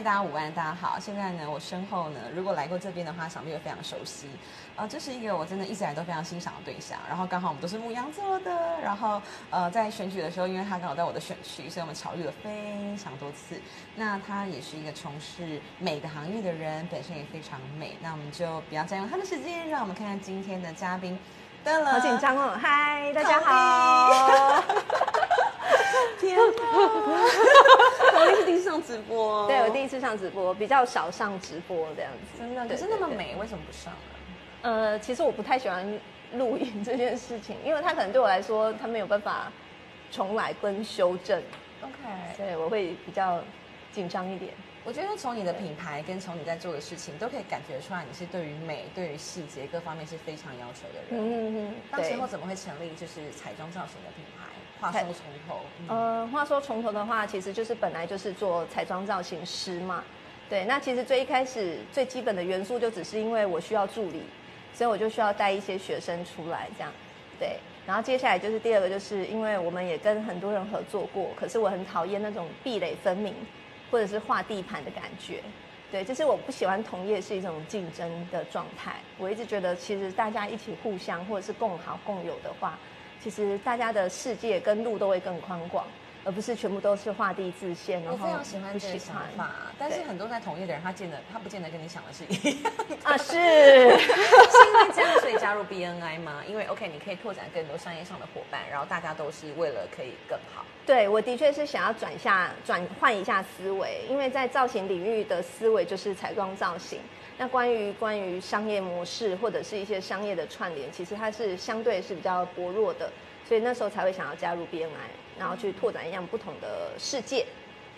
嗨，大家午安，大家好。现在呢，我身后呢，如果来过这边的话，想必会非常熟悉。呃，这是一个我真的一直来都非常欣赏的对象。然后刚好我们都是牧羊座的。然后呃，在选举的时候，因为他刚好在我的选区，所以我们巧遇了非常多次。那他也是一个从事美的行业的人，本身也非常美。那我们就不要占用他的时间，让我们看看今天的嘉宾。对了，好紧张哦！嗨，大家好。天 啊！我是第一次上直播，对我第一次上直播，比较少上直播这样子。真的，可是那么美，为什么不上呢？呃，其实我不太喜欢录影这件事情，因为它可能对我来说，它没有办法重来跟修正。OK，对，我会比较紧张一点。我觉得从你的品牌跟从你在做的事情，都可以感觉出来，你是对于美、对于细节各方面是非常要求的人。嗯嗯嗯。当时候怎么会成立就是彩妆造型的品牌？话说从头。呃，话说从头的话，其实就是本来就是做彩妆造型师嘛。对，那其实最一开始最基本的元素就只是因为我需要助理。所以我就需要带一些学生出来，这样，对。然后接下来就是第二个，就是因为我们也跟很多人合作过，可是我很讨厌那种壁垒分明，或者是画地盘的感觉，对，就是我不喜欢同业是一种竞争的状态。我一直觉得，其实大家一起互相或者是共好共有的话，其实大家的世界跟路都会更宽广。而不是全部都是画地自限，我非常喜欢这个想法，但是很多在同业的人，他见的他不见得跟你想的是一样啊，是，是因为这样所以加入 BNI 吗？因为 OK，你可以拓展更多商业上的伙伴，然后大家都是为了可以更好。对，我的确是想要转下转换一下思维，因为在造型领域的思维就是彩妆造型，那关于关于商业模式或者是一些商业的串联，其实它是相对是比较薄弱的，所以那时候才会想要加入 BNI。然后去拓展一样不同的世界。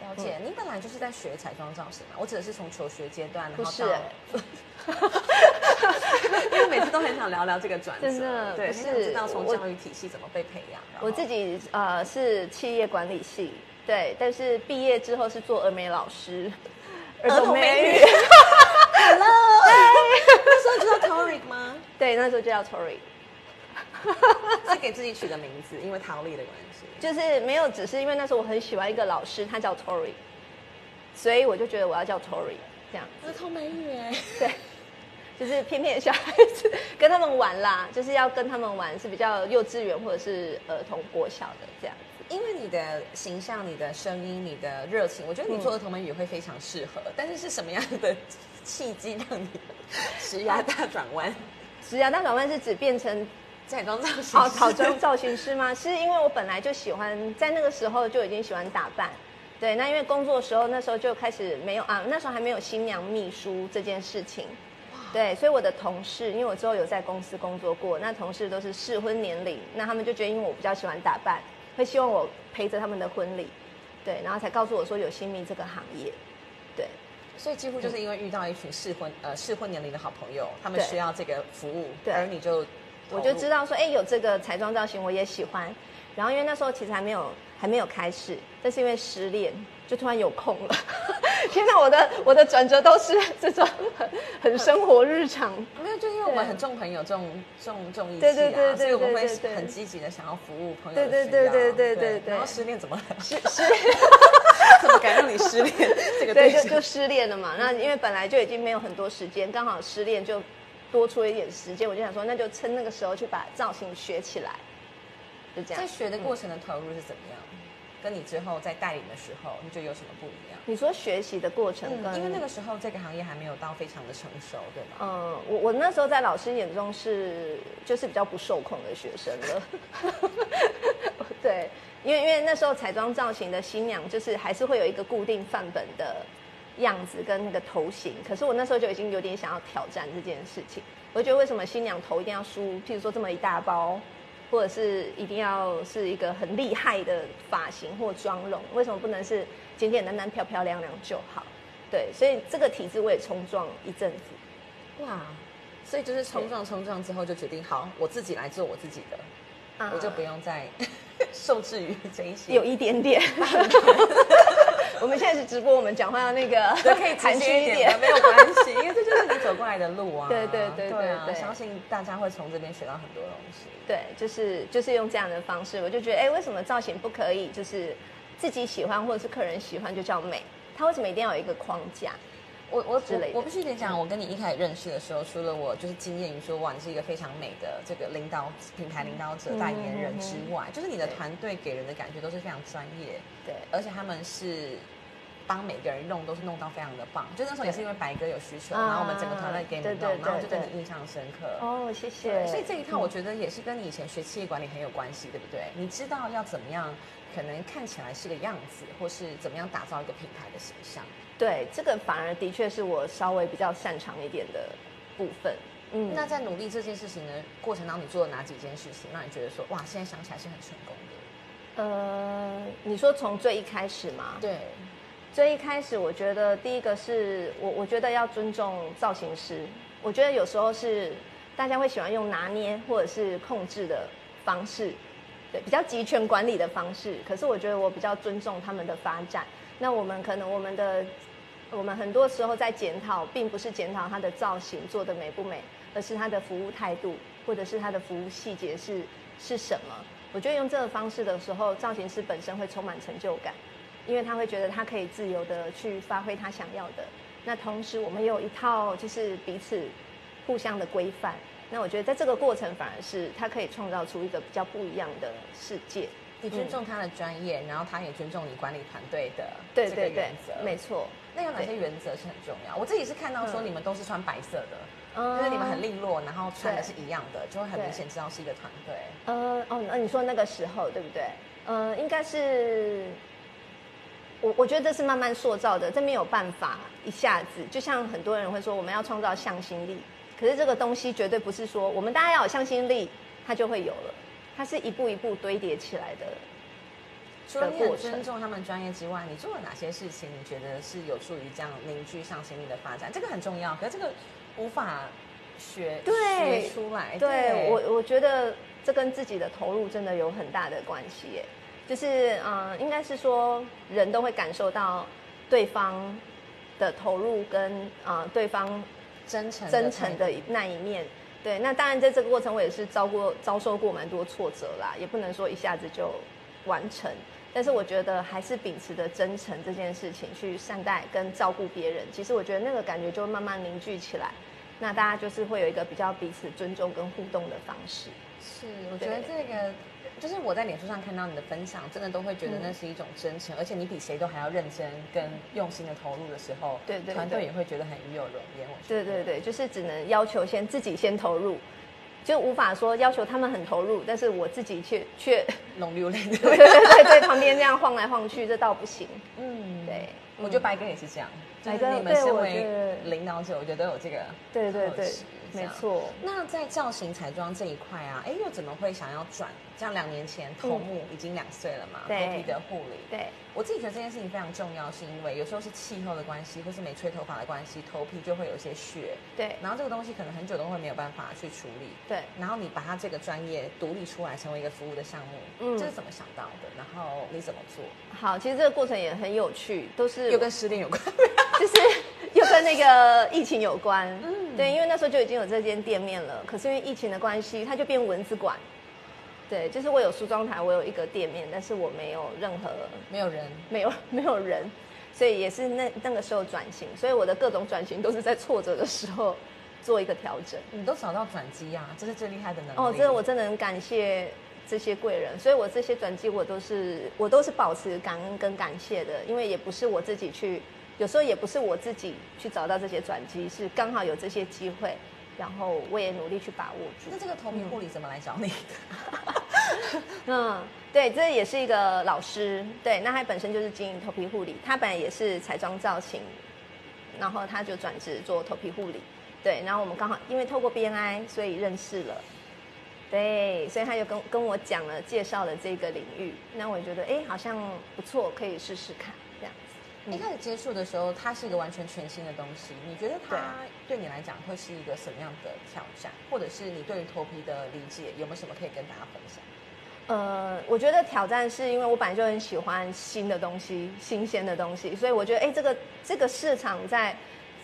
了解，你本来就是在学彩妆造型嘛？我指的是从求学阶段，不是？因为每次都很想聊聊这个转折，真的，对，是知道从教育体系怎么被培养。我自己呃是企业管理系，对，但是毕业之后是做儿美老师，儿童美语。Hello，那时候就叫 Tori 吗？对，那时候就叫 Tori。是给自己取的名字，因为陶丽的关系。就是没有，只是因为那时候我很喜欢一个老师，他叫 Tory，所以我就觉得我要叫 Tory 这样。儿童美语哎，对，就是偏偏小孩子跟他们玩啦，就是要跟他们玩是比较幼稚园或者是儿童国小的这样。因为你的形象、你的声音、你的热情，我觉得你做儿童美语会非常适合。但是是什么样的契机让你 职涯大转弯？职涯大转弯是指变成。彩妆造型哦，彩妆造型师吗？是因为我本来就喜欢，在那个时候就已经喜欢打扮。对，那因为工作的时候，那时候就开始没有啊，那时候还没有新娘秘书这件事情。对，所以我的同事，因为我之后有在公司工作过，那同事都是适婚年龄，那他们就觉得因为我比较喜欢打扮，会希望我陪着他们的婚礼。对，然后才告诉我说有新秘这个行业。对，所以几乎就是因为遇到一群适婚呃适婚年龄的好朋友，他们需要这个服务，而你就。我就知道说，哎，有这个彩妆造型，我也喜欢。然后因为那时候其实还没有还没有开始，但是因为失恋，就突然有空了。天哪，我的我的转折都是这种很很生活日常。没有，就因为我们很重朋友，重重重义气啊，所以我们会很积极的想要服务朋友对。对对对对对对。然后失恋怎么失失？怎么敢让你失恋？这个对就就失恋了嘛。那因为本来就已经没有很多时间，刚好失恋就。多出一点时间，我就想说，那就趁那个时候去把造型学起来，就这样。在学的过程的投入是怎么样？跟你之后在带领的时候，你觉得有什么不一样？你说学习的过程，因为那个时候这个行业还没有到非常的成熟，对吗？嗯，我我那时候在老师眼中是就是比较不受控的学生了。对，因为因为那时候彩妆造型的新娘就是还是会有一个固定范本的。样子跟那个头型，可是我那时候就已经有点想要挑战这件事情。我觉得为什么新娘头一定要梳，譬如说这么一大包，或者是一定要是一个很厉害的发型或妆容？为什么不能是简简单单、漂漂亮亮就好？对，所以这个体质我也冲撞一阵子。哇，所以就是冲撞冲撞之后就决定，好，我自己来做我自己的，我就不用再 受制于这一些。有一点点。我们现在是直播，我们讲话要那个可以 含蓄一点，没有关系，因为这就是你走过来的路啊。对对对对对，相信大家会从这边学到很多东西。对，就是就是用这样的方式，我就觉得，哎，为什么造型不可以？就是自己喜欢或者是客人喜欢就叫美，它为什么一定要有一个框架？我我我我必须得讲，我跟你一开始认识的时候，除了我就是惊艳于说哇，你是一个非常美的这个领导品牌领导者、嗯代言人之外，就是你的对团队给人的感觉都是非常专业，对，而且他们是帮每个人弄都是弄到非常的棒。就那时候也是因为白哥有需求，啊然后我们整个团队给你们弄，然后就对对你印象深刻。哦，谢谢，。所以这一套我嗯觉得也是跟你以前学企业管理很有关系，对不对？你知道要怎么样，可能看起来是个样子，或是怎么样打造一个品牌的形象。对这个反而的确是我稍微比较擅长一点的部分。嗯，那在努力这件事情的过程当中，你做了哪几件事情，让你觉得说，哇，现在想起来是很成功的？呃，你说从最一开始吗？对，最一开始，我觉得第一个是我，我觉得要尊重造型师。我觉得有时候是大家会喜欢用拿捏或者是控制的方式，对，比较集权管理的方式。可是我觉得我比较尊重他们的发展。那我们可能我们的我们很多时候在检讨，并不是检讨它的造型做的美不美，而是它的服务态度，或者是它的服务细节是是什么。我觉得用这个方式的时候，造型师本身会充满成就感，因为他会觉得他可以自由的去发挥他想要的。那同时，我们有一套就是彼此互相的规范。那我觉得在这个过程，反而是他可以创造出一个比较不一样的世界。你尊重他的专业，然后他也尊重你管理团队的这个对对对原则。，没错。那有哪些原则是很重要？我自己是看到说嗯你们都是穿白色的，嗯就是你们很利落，然后穿的是一样的，就会很明显知道是一个团队。呃，哦，那你说那个时候对不对？呃，应该是我我觉得这是慢慢塑造的，这没有办法一下子。就像很多人会说，我们要创造向心力，可是这个东西绝对不是说我们大家要有向心力，它就会有了，它是一步一步堆叠起来的。除了你很尊重他们专业之外，你做了哪些事情？你觉得是有助于这样凝聚向心力的发展？这个很重要，可是这个无法学对学出来。对我，我觉得这跟自己的投入真的有很大的关系耶。就是嗯、呃应该是说人都会感受到对方的投入跟啊、呃对方真诚真诚的那一面。对，那当然在这个过程我也是遭过遭受过蛮多挫折啦，也不能说一下子就完成。但是我觉得还是秉持着真诚这件事情去善待跟照顾别人，其实我觉得那个感觉就会慢慢凝聚起来。那大家就是会有一个比较彼此尊重跟互动的方式。是，我觉得这个就是我在脸书上看到你的分享，真的都会觉得那是一种真诚，而且你比谁都还要认真跟用心的投入的时候，对对团队也会觉得很与有荣对对对，就是只能要求先自己先投入，就无法说要求他们很投入，但是我自己却却龙流泪对的，对对对旁边这样晃来晃去，这倒不行。嗯，对，我觉得白哥也是这样，就是白哥你们身为得领导者，我觉得都有这个对对对没错。那在造型彩妆这一块啊，哎，又怎么会想要转？像两年前头目已经两岁了嘛，头皮的护理，对，我自己觉得这件事情非常重要，是因为有时候是气候的关系，或是没吹头发的关系，头皮就会有一些屑，对。然后这个东西可能很久都会没有办法去处理，对，然后你把它这个专业独立出来，成为一个服务的项目，嗯。这是怎么想到的？然后你怎么做？好，其实这个过程也很有趣，都是又跟失恋有关，就是又跟那个疫情有关。嗯对，因为那时候就已经有这间店面了，可是因为疫情的关系，它就变蚊子馆。对，就是我有梳妆台，我有一个店面，但是我没有任何没有人，没有 没有人，所以也是那那个时候转型，所以我的各种转型都是在挫折的时候做一个调整。你都找到转机啊，这是最厉害的能力。哦，这个我真的很感谢这些贵人，所以我这些转机我都是我都是保持感恩跟感谢的，因为也不是我自己去，有时候也不是我自己去找到这些转机，是刚好有这些机会，然后我也努力去把握住那。这个头皮护理怎么来找你的？嗯，对，这也是一个老师，对，那他本身就是经营头皮护理，他本来也是彩妆造型，然后他就转职做头皮护理，对，然后我们刚好因为透过 BNI，所以认识了，对，所以他就跟跟我讲了，介绍了这个领域，那我也觉得哎，好像不错，可以试试看。一开始接触的时候，它是一个完全全新的东西，你觉得它对你来讲会是一个什么样的挑战，或者是你对于头皮的理解有没有什么可以跟大家分享？呃，我觉得挑战是因为我本来就很喜欢新的东西、新鲜的东西，所以我觉得，哎，这个这个市场在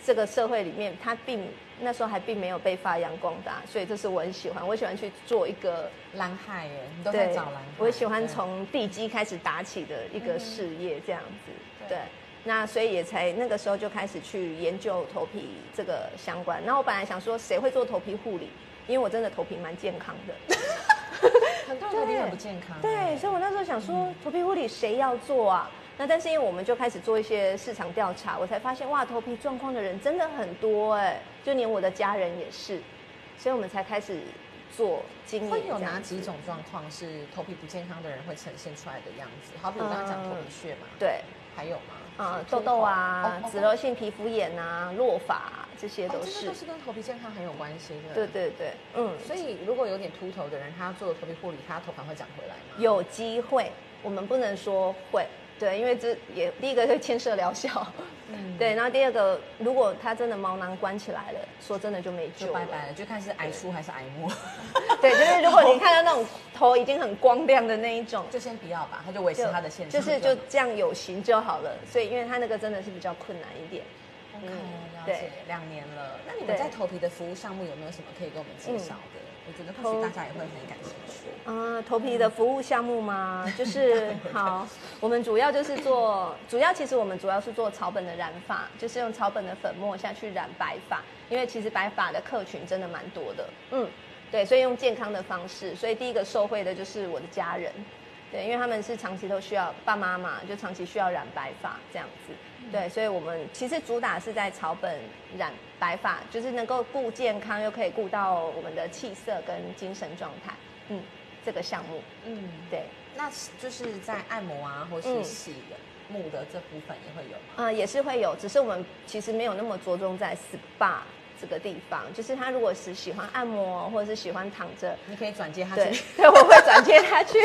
这个社会里面，它并那时候还并没有被发扬光大，所以这是我很喜欢。我喜欢去做一个，蓝海耶，你都在找蓝海。我喜欢对从地基开始打起的一个事业这样子。对对，那所以也才那个时候就开始去研究头皮这个相关。然后我本来想说，谁会做头皮护理？因为我真的头皮蛮健康的。很多人头皮很不健康。对，所以我那时候想说，头皮护理谁要做啊？那但是因为我们就开始做一些市场调查，我才发现哇，头皮状况的人真的很多哎，就连我的家人也是，所以我们才开始做经营。会有哪几种状况是头皮不健康的人会呈现出来的样子？好比我刚刚讲头皮屑嘛，对，还有吗？啊，痘痘啊，脂漏性皮肤炎啊，落发这些都是，这都是跟头皮健康很有关系的。对对对，嗯，所以如果有点秃头的人，他做头皮护理，他头发会长回来吗？有机会，我们不能说会。对，因为这也第一个会牵涉疗效，嗯，对，然后第二个，如果他真的毛囊关起来了，说真的就没救，拜拜了，就看是癌出还是癌末。对，就是如果你看到那种头已经很光亮的那一种，就先不要吧，他就维持他的现状，就是就这样有形就好了。所以，因为他那个真的是比较困难一点。嗯，了解，两年了。那你们在头皮的服务项目有没有什么可以跟我们介绍的？我觉得或许大家也会很感兴趣。啊，头皮的服务项目吗？就是好，我们主要就是做，主要其实我们主要是做草本的染发，就是用草本的粉末下去染白发，因为其实白发的客群真的蛮多的，嗯，对，所以用健康的方式，所以第一个受惠的就是我的家人，对，因为他们是长期都需要爸妈嘛，就长期需要染白发这样子。对，所以我们其实主打是在草本染白发，就是能够顾健康，又可以顾到我们的气色跟精神状态。嗯，这个项目，嗯，对，那就是在按摩啊，或是洗的木的这部分也会有吗？啊，也是会有，只是我们其实没有那么着重在 SPA 这个地方。就是他如果是喜欢按摩，或者是喜欢躺着，你可以转接他去。对，我会转接他去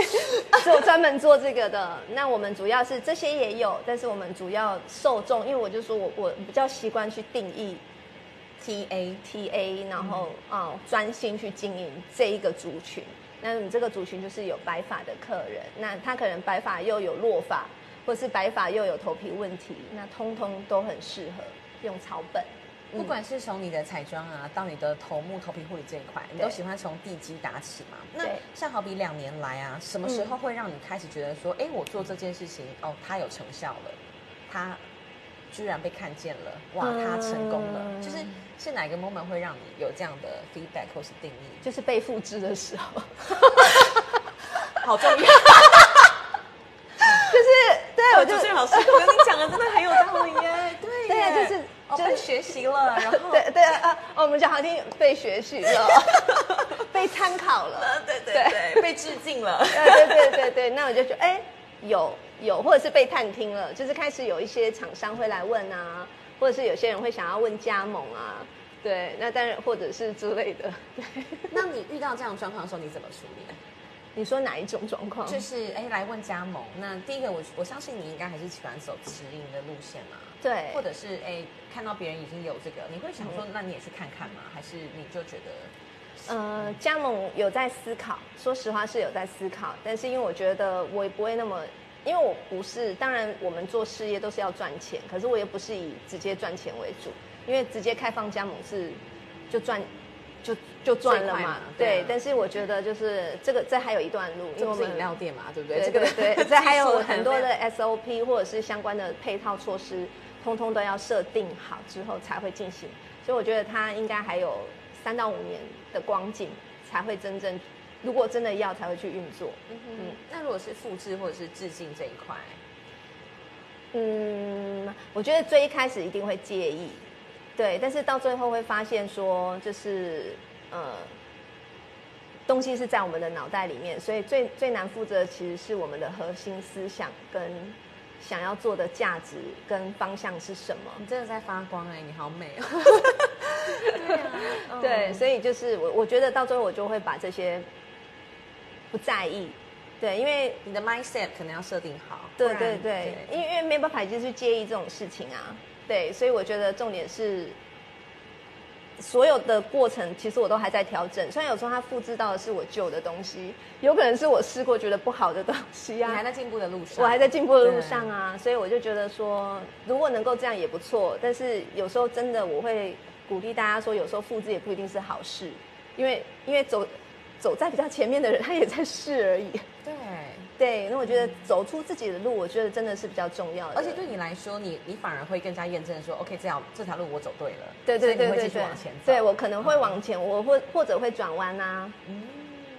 做专门做这个的。那我们主要是这些也有，但是我们主要受众，因为我就说我我比较习惯去定义 T A T A，然后啊专心去经营这一个族群。那你这个族群就是有白发的客人，那他可能白发又有落发，或是白发又有头皮问题，那通通都很适合用草本。不管是从你的彩妆啊，到你的头目头皮护理这一块，你都喜欢从地基打起嘛？那像好比两年来啊，什么时候会让你开始觉得说，哎，我做这件事情哦，它有成效了，它居然被看见了，哇，它成功了，就是。是哪个 moment 会让你有这样的 feedback 或是定义？就是被复制的时候，好重要。就是对，我就是老师，我跟你讲的真的很有道理耶。对，对，就是学习了，然后对对啊，我们讲好听，被学习了，被参考了，对对对，被致敬了，对对对对对，那我就觉得哎，有有，或者是被探听了，就是开始有一些厂商会来问啊。或者是有些人会想要问加盟啊，对，那当然或者是之类的。那你遇到这样状况的时候，你怎么处理？你说哪一种状况？就是哎，来问加盟。那第一个，我我相信你应该还是喜欢走直营的路线嘛？对。或者是哎，看到别人已经有这个，你会想说，那你也去看看吗？还是你就觉得？呃，加盟有在思考，说实话是有在思考，但是因为我觉得我也不会那么。因为我不是，当然我们做事业都是要赚钱，可是我也不是以直接赚钱为主，因为直接开放加盟是就赚就就赚了嘛，对。但是我觉得就是这个这还有一段路，因为我们饮料店嘛，对不对？对对对，这还有很多的 SOP 或者是相关的配套措施，通通都要设定好之后才会进行，所以我觉得它应该还有三到五年的光景才会真正。如果真的要才会去运作，嗯，那如果是复制或者是致敬这一块，嗯，我觉得最一开始一定会介意，对，但是到最后会发现说，就是呃，东西是在我们的脑袋里面，所以最最难负责其实是我们的核心思想跟想要做的价值跟方向是什么。你真的在发光哎，你好美哦！对，所以就是我我觉得到最后我就会把这些。不在意，对，因为你的 mindset 可能要设定好。对对对，因为因为没办法就是介意这种事情啊，对，所以我觉得重点是所有的过程，其实我都还在调整。虽然有时候它复制到的是我旧的东西，有可能是我试过觉得不好的东西啊。你还在进步的路上，我还在进步的路上啊，所以我就觉得说，如果能够这样也不错。但是有时候真的我会鼓励大家说，有时候复制也不一定是好事，因为因为走。走在比较前面的人，他也在试而已。对，对，那我觉得走出自己的路，我觉得真的是比较重要的。而且对你来说，你你反而会更加验证说，OK，这条这条路我走对了，对对对对对继续往前走。对我可能会往前，我会或者会转弯啊，嗯，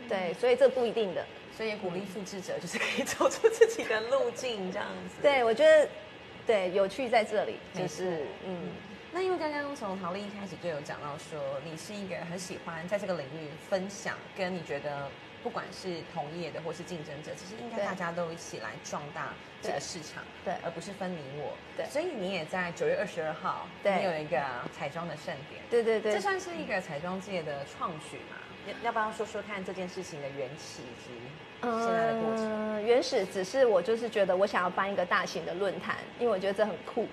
对，所以这不一定的。所以也鼓励复制者，就是可以走出自己的路径，这样子。对，我觉得对有趣在这里，就是嗯，那因为刚刚从陶丽一开始就有讲到说，你是一个很喜欢在这个领域分享，跟你觉得不管是同业的或是竞争者，其实应该大家都一起来壮大这个市场，对而不是分你我。对所以你也在九月二十二号，对你有一个彩妆的盛典，对对对这，算是一个彩妆界的创举嘛？要要不要说说看这件事情的缘起以及现在的过程？嗯，原始只是我就是觉得我想要办一个大型的论坛，因为我觉得这很酷。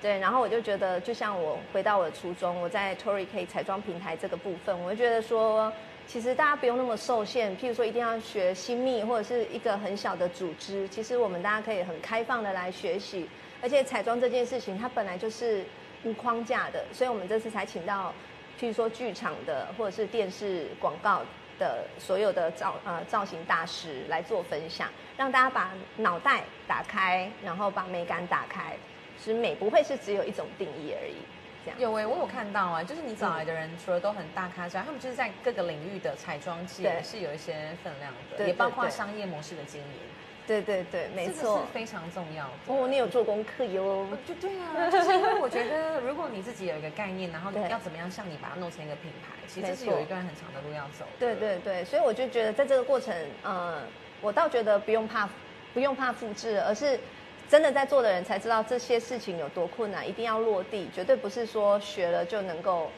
对，然后我就觉得，就像我回到我的初衷，我在 Tory K 彩妆平台这个部分，我就觉得说，其实大家不用那么受限，譬如说一定要学新密或者是一个很小的组织，其实我们大家可以很开放的来学习，而且彩妆这件事情它本来就是无框架的，所以我们这次才请到，譬如说剧场的或者是电视广告的所有的造呃造型大师来做分享，让大家把脑袋打开，然后把美感打开，其实美不会是只有一种定义而已，这样。有诶、我有看到啊，就是你找来的人，除了都很大咖之外，他们就是在各个领域的彩妆界对是有一些分量的，对也包括商业模式的经营，对对对，没这个错是。非常重要的。哦，你有做功课哟。就对啊，就是因为我觉得，如果你自己有一个概念，然后你要怎么样像你把它弄成一个品牌，其实没错是有一段很长的路要走。对对对，所以我就觉得在这个过程，呃，我倒觉得不用怕，不用怕复制，而是真的在做的人才知道这些事情有多困难，一定要落地，绝对不是说学了就能够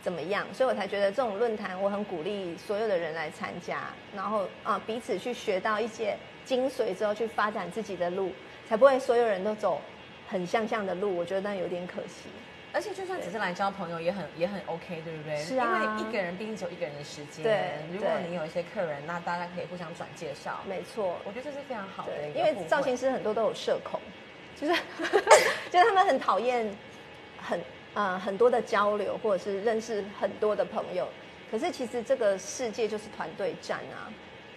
怎么样。所以我才觉得这种论坛，我很鼓励所有的人来参加，然后啊、彼此去学到一些精髓之后，去发展自己的路，才不会所有人都走很像样的路。我觉得那有点可惜。而且就算只是来交朋友，也很也很 OK，对不对？是啊因为一个人毕竟只有一个人的时间。对如果你有一些客人，那大家可以互相转介绍。没错，我觉得这是非常好的因为造型师很多都有社恐，就是 就是他们很讨厌很呃很多的交流，或者是认识很多的朋友。可是其实这个世界就是团队战啊，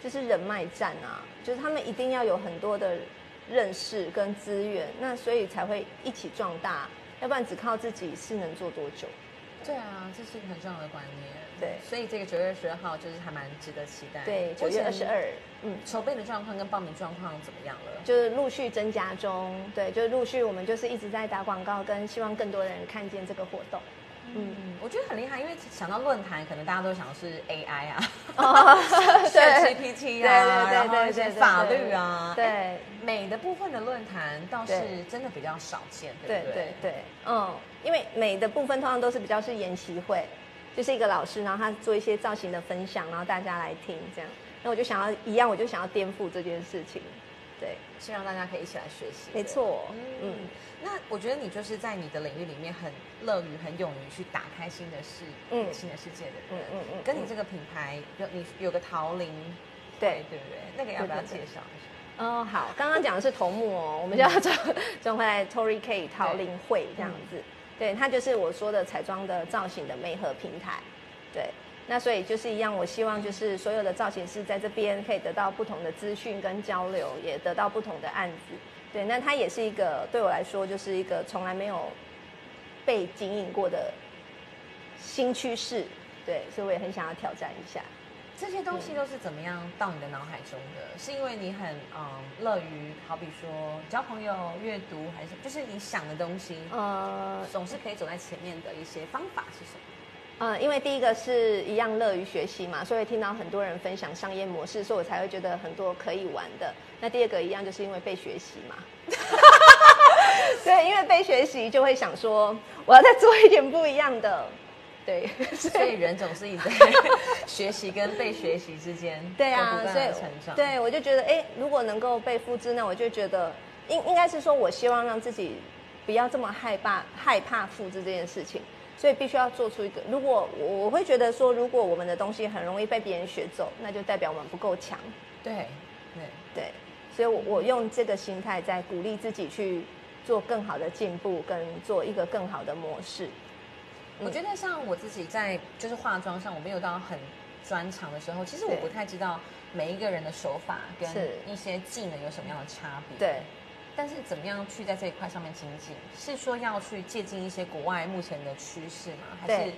就是人脉战啊，就是他们一定要有很多的认识跟资源，那所以才会一起壮大，要不然只靠自己是能做多久？对啊，这是一个很重要的观念。对所以这个九月十二号就是还蛮值得期待。对，九月二十，二，嗯。筹备的状况跟报名状况怎么样了？就是陆续增加中，对，就是陆续我们就是一直在打广告，跟希望更多的人看见这个活动。嗯，嗯，我觉得很厉害，因为想到论坛，可能大家都想的是 AI 啊，哦，对 GPT 啊，对对对对对法律啊，对哎美的部分的论坛倒是真的比较少见，对对对？对对，嗯，因为美的部分通常都是比较是研习会，就是一个老师，然后他做一些造型的分享，然后大家来听这样。那我就想要一样，我就想要颠覆这件事情。对，是让大家可以一起来学习。没错，嗯嗯，那我觉得你就是在你的领域里面很乐于、很勇于去打开新的世、嗯。新的世界的人。嗯嗯嗯跟你这个品牌有你有个桃林，对。对不对？那个要不要介绍一下？哦，好，刚刚讲的是头目哦，我们就要转转回来 Tory K 桃林会这样子，对，它就是我说的彩妆的造型的媒合平台，对，那所以就是一样，我希望就是所有的造型师在这边可以得到不同的资讯跟交流，也得到不同的案子，对，那它也是一个对我来说就是一个从来没有被经营过的新趋势，对，所以我也很想要挑战一下。这些东西都是怎么样到你的脑海中的？是因为你很嗯乐于，好比说交朋友、阅读，还是就是你想的东西，呃，总是可以走在前面的一些方法是什么？呃，因为第一个是一样乐于学习嘛，所以听到很多人分享商业模式，所以我才会觉得很多可以玩的。那第二个一样就是因为被学习嘛，对，因为被学习就会想说我要再做一点不一样的，对，所以人总是一直在学习跟被学习之间，对啊所以成长。对我就觉得，哎，如果能够被复制，那我就觉得应应该是说，我希望让自己不要这么害怕害怕复制这件事情，所以必须要做出一个。如果我我会觉得说，如果我们的东西很容易被别人学走，那就代表我们不够强。对对，对，所以我我用这个心态在鼓励自己去做更好的进步，跟做一个更好的模式。我觉得像我自己在就是化妆上，我没有到很专长的时候，其实我不太知道每一个人的手法跟一些技能有什么样的差别。对。但是怎么样去在这一块上面精进？是说要去借鉴一些国外目前的趋势吗？还是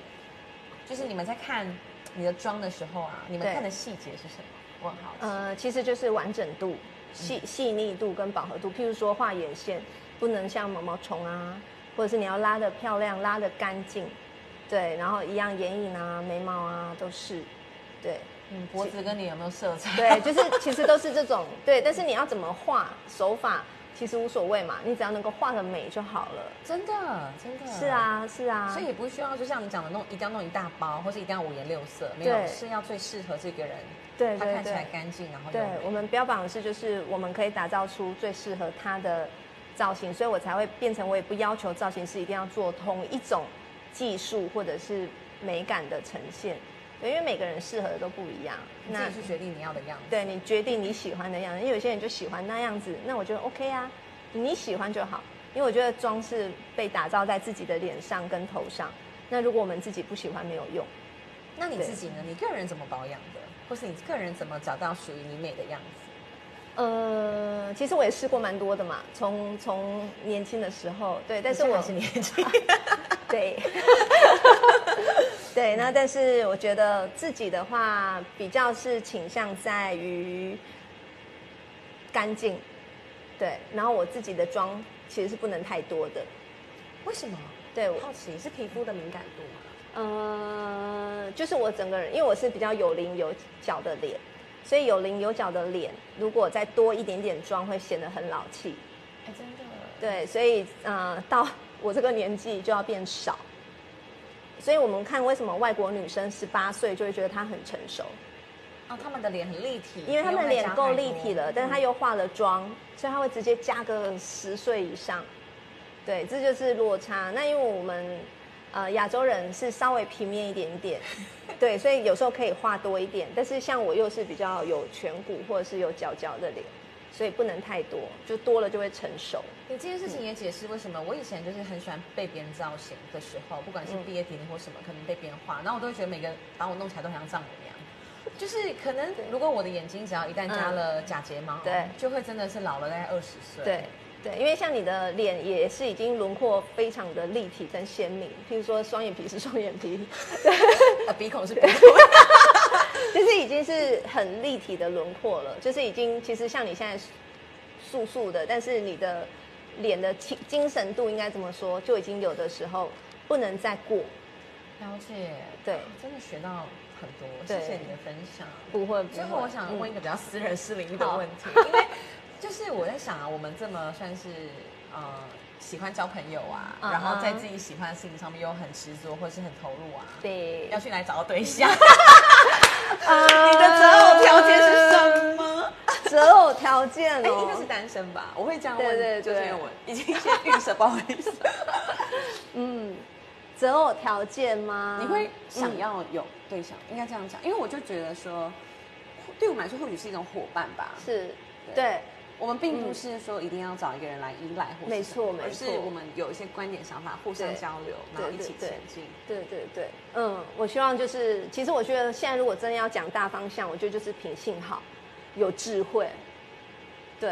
就是你们在看你的妆的时候啊，你们看的细节是什么？我很好奇。呃，其实就是完整度、细细腻度跟饱和度。譬如说画眼线，不能像毛毛虫啊，或者是你要拉的漂亮、拉的干净，对，然后一样眼影啊、眉毛啊都是，对。嗯，脖子跟你有没有色彩？对，就是其实都是这种对，但是你要怎么画手法其实无所谓嘛，你只要能够画的美就好了。真的，真的是。啊，是啊，所以也不需要，就像你讲的，弄一定要弄一大包，或是一定要五颜六色，没有，对是要最适合这个人，对对他看起来对干净，然后对我们标榜的是，就是我们可以打造出最适合他的造型，所以我才会变成我也不要求造型师一定要做同一种技术或者是美感的呈现，对，因为每个人适合的都不一样。你自己去决定你要的样子。对你决定你喜欢的样子，因为有些人就喜欢那样子，那我觉得 OK 啊，你喜欢就好。因为我觉得妆是被打造在自己的脸上跟头上，那如果我们自己不喜欢，没有用。那你自己呢？你个人怎么保养的？或是你个人怎么找到属于你美的样子？呃，其实我也试过蛮多的嘛，从从年轻的时候，对，但是我是年轻，对，对，那但是我觉得自己的话，比较是倾向在于干净，对，然后我自己的妆其实是不能太多的，为什么？对，我好奇是皮肤的敏感度吗？呃，就是我整个人，因为我是比较有棱有角的脸，所以有棱有角的脸，如果再多一点点妆，会显得很老气。哎，真的。对，所以呃，到我这个年纪就要变少。所以我们看为什么外国女生十八岁就会觉得她很成熟，哦，他们的脸很立体，因为他们脸够立体了，但是她又又化了妆，所以她会直接加个十岁以上。对，这就是落差。那因为我们呃亚洲人是稍微平面一点点，对，所以有时候可以画多一点。但是像我又是比较有颧骨或者是有角角的脸，所以不能太多，就多了就会成熟。你这件事情也解释为什么我以前就是很喜欢被别人造型的时候，不管是嗯毕业典礼或什么，可能被别人画，然后我都会觉得每个把我弄起来都很像丈母娘。就是可能如果我的眼睛只要一旦加了假睫毛，对就会真的是老了大概二十岁。对对，因为像你的脸也是已经轮廓非常的立体跟鲜明，譬如说双眼皮是双眼皮，呃，鼻孔是鼻孔。就是已经是很立体的轮廓了，就是已经其实像你现在素素的，但是你的脸的精精神度应该怎么说，就已经有的时候不能再过，了解，对啊真的学到很多，对谢谢你的分享。不会不会。最后，我想问一嗯个比较私人、私领域的好问题，因为就是我在想啊，我们这么算是呃喜欢交朋友啊，嗯然后在自己喜欢的事情上面又很执着或是很投入啊，对要去哪里找到对象？啊 你的择偶条件是什么？择偶条件哎，哦，应该是单身吧？我会这样问，对对就是因为对我已经先预设，不好意思。嗯，择偶条件吗？你会想嗯要有对象，应该这样讲，因为我就觉得说，对我们来说或许是一种伙伴吧。是，对。我们并不是说一定要找一个人来依赖或是没错什么而是我们有一些观点想法互相交流，然后一起前进。对对对，嗯，我希望就是，其实我觉得现在如果真的要讲大方向，我觉得就是品性好，有智慧，对，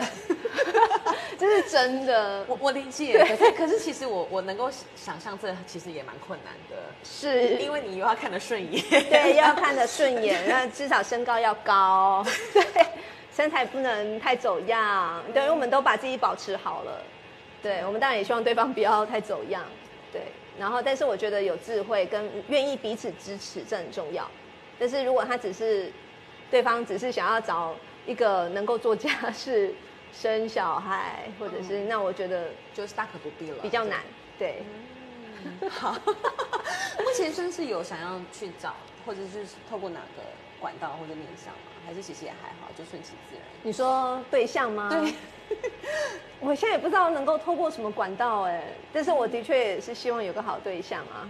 这是真的，我我理解，可是可是其实我我能够想象这其实也蛮困难的，是。因为你又要看得顺眼，对又要看得顺眼，那至少身高要高，对，身材不能太走样，对，因为我们都把自己保持好了，对我们当然也希望对方不要太走样，对，然后但是我觉得有智慧跟愿意彼此支持这很重要，但是如果他只是对方只是想要找一个能够做家事、生小孩，或者是、那我觉得就是大可不必了，比较难，对。好，目前算是有想要去找，或者是透过哪个管道或者面向？吗？还是其实也还好，就顺其自然。你说对象吗？对，我现在也不知道能够透过什么管道哎，但是我的确也是希望有个好对象啊。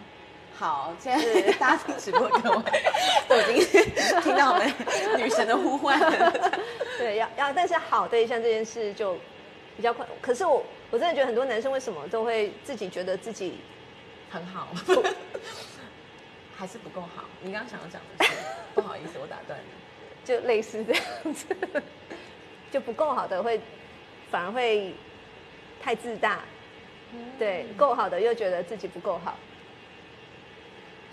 好，现在 大家听直播各位 都已经听到我们女神的呼唤了。对，要要，但是好对象这件事就比较快。可是我我真的觉得很多男生为什么都会自己觉得自己很好，还是不够好？你刚刚想要讲的是，不好意思，我打断你。就类似这样子，就不够好的会反而会太自大，对，够好的又觉得自己不够好。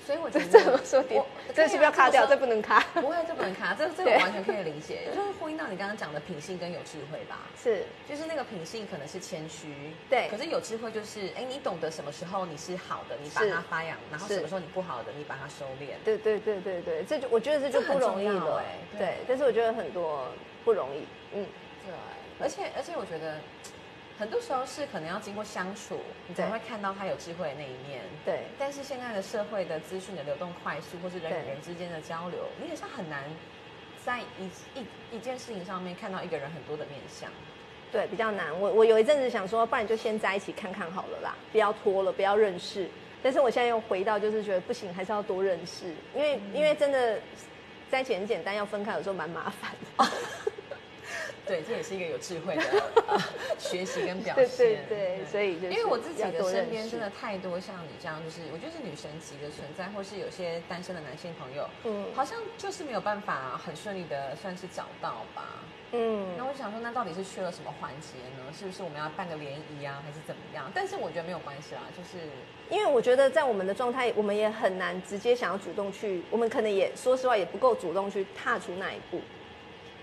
所以我觉得这么说的我，这是不是要卡掉？这这不能卡。不会，这不能卡，这这个完全可以理解，就是呼应到你刚刚讲的品性跟有智慧吧。是，就是那个品性可能是谦虚，对可是有智慧就是，哎，你懂得什么时候你是好的，你把是它发扬，然后是什么时候你不好的，你把它收敛。对对对对对，这就我觉得这就不容易了对。但是我觉得很多不容易，嗯，对，而且而且我觉得，很多时候是可能要经过相处，你才会看到他有智慧的那一面。对但是现在的社会的资讯的流动快速，或是人与人之间的交流，你好像很难在一一一件事情上面看到一个人很多的面相。对，比较难。我我有一阵子想说，不然就先在一起看看好了啦，不要拖了，不要认识。但是我现在又回到，就是觉得不行，还是要多认识，因为、因为真的在一起很简单，要分开有时候蛮麻烦的。对，这也是一个有智慧的、呃学习跟表对现。对对，所以就是因为我自己的身边真的太多像你这样，就是我觉得是女神级的存在，或是有些单身的男性朋友，嗯好像就是没有办法很顺利的算是找到吧。嗯那我想说，那到底是缺了什么环节呢？是不是我们要办个联谊啊，还是怎么样？但是我觉得没有关系啦，就是因为我觉得在我们的状态，我们也很难直接想要主动去，我们可能也说实话也不够主动去踏出那一步，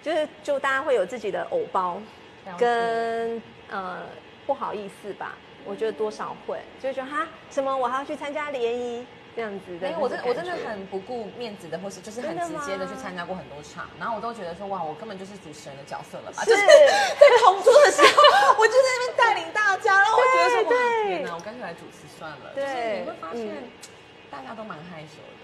就是就大家会有自己的偶包跟呃不好意思吧，我觉得多少会，就会觉得哈什么我还要去参加联谊这样子的那种感觉，没有，我真我真的很不顾面子的，或是就是很直接的去参加过很多场，然后我都觉得说哇，我根本就是主持人的角色了吧？是就是 在同桌的时候，我就在那边带领大家，然后我觉得说哇，对天哪，我干脆来主持算了。对就是你会发现嗯大家都蛮害羞的。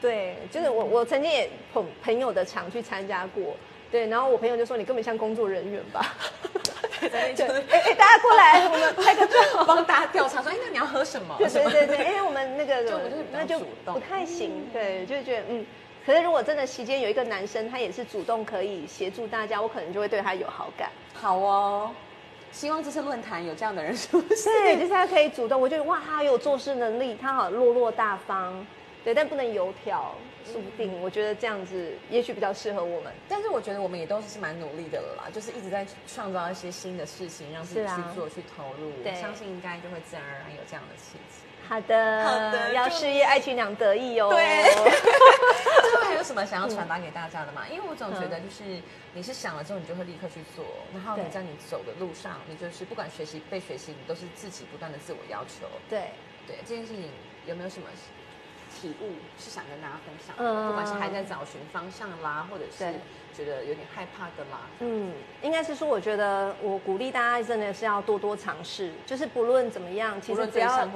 对，就是我我曾经也朋朋友的场去参加过，对，然后我朋友就说你根本像工作人员吧，对，边 哎哎大家过来，我们拍个照。帮大家调查说，哎，那你要喝什么？对对对对，因为我们那个就是那就不太行，对，就觉得嗯。可是如果真的席间有一个男生，他也是主动可以协助大家，我可能就会对他有好感。好哦。希望这次论坛有这样的人出现。对，就是他可以主动，我觉得哇，他有做事能力，他好落落大方，对，但不能油条，说不定我觉得这样子也许比较适合我们。但是我觉得我们也都是蛮努力的了啦，就是一直在创造一些新的事情，让自己去做、去投入。我相信应该就会自然而然有这样的契机。好的，好的要事业爱情两得意哦。对最后还有什么想要传达给大家的吗？因为我总觉得就是你是想了之后，你就会立刻去做，然后你对在你走的路上，你就是不管学习被学习，你都是自己不断的自我要求。对，对这件事情有没有什么体悟是想跟大家分享的？嗯不管是还在找寻方向啦，或者是对觉得有点害怕的啦，嗯，应该是说，我觉得我鼓励大家真的是要多多尝试，就是不论怎么样，其实只要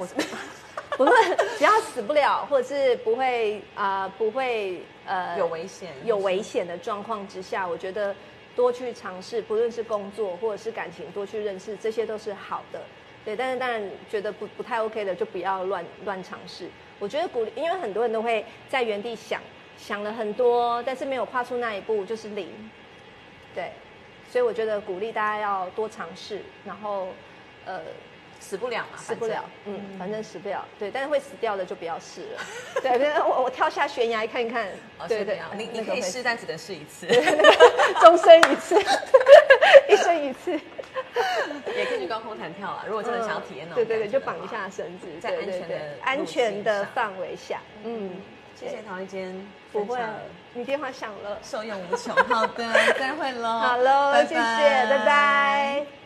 不论只 要死不了，或者是不会啊、不会呃有危险，有危险的状况之下，我觉得多去尝试，不论是工作或者是感情，多去认识，这些都是好的。对，但是当然觉得不不太 OK 的，就不要乱乱尝试。我觉得鼓励，因为很多人都会在原地想想了很多，但是没有跨出那一步，就是零。对，所以我觉得鼓励大家要多尝试，然后呃死不了嘛，死不了反，嗯，反正死不了，对，但是会死掉的就不要试了。对，我我跳下悬崖看一看，哦对对。是这样，你你可以试，但只能试一次，终身一次，一生一次。也可以去高空弹跳啊。如果真的想要体验那种对对对，就绑一下绳子，在安全的安路全的范围下，嗯，谢谢陶一坚，不会，你电话响了，受用无穷。好的，再会喽。好喽，谢谢，拜拜。